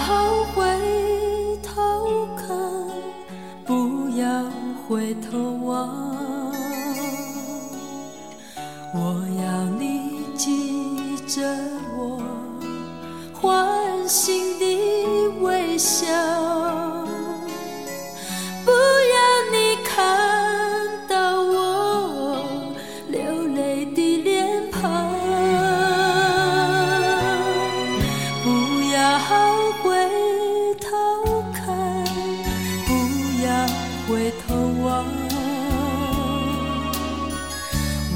好回头看不要回头望。我要你记着我欢心的微笑。回头望。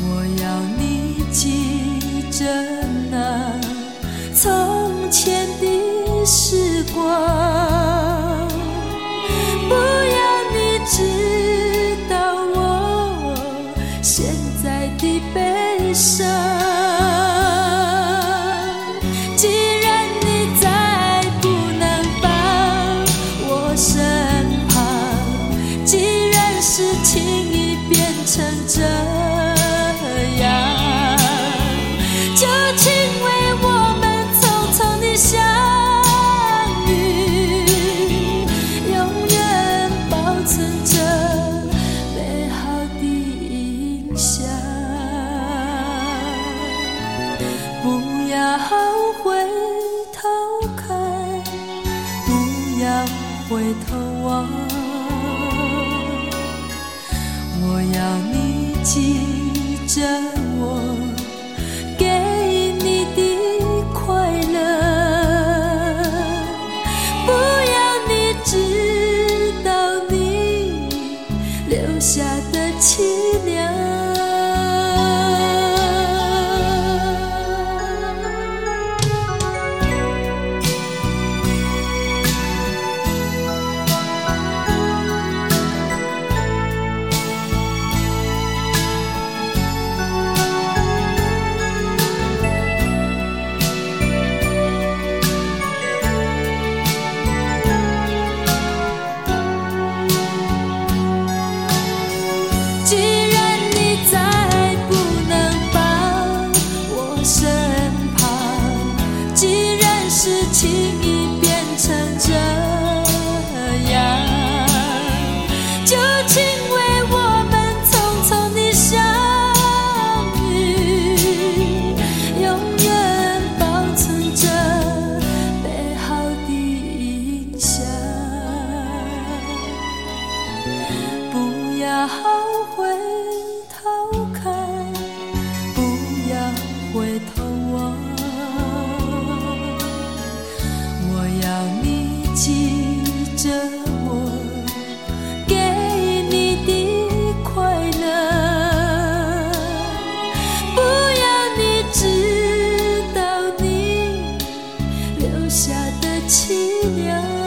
我要你记着那从前的时光，不要你知道我现在的悲伤。既然事情已变成这样，就请为我们匆匆的相遇，永远保存着美好的印象。不要回头看，不要回头望。记着。身旁，既然事情已变成这样，就请为我们匆匆的相遇，永远保存着美好的印象。不要留下的凄凉。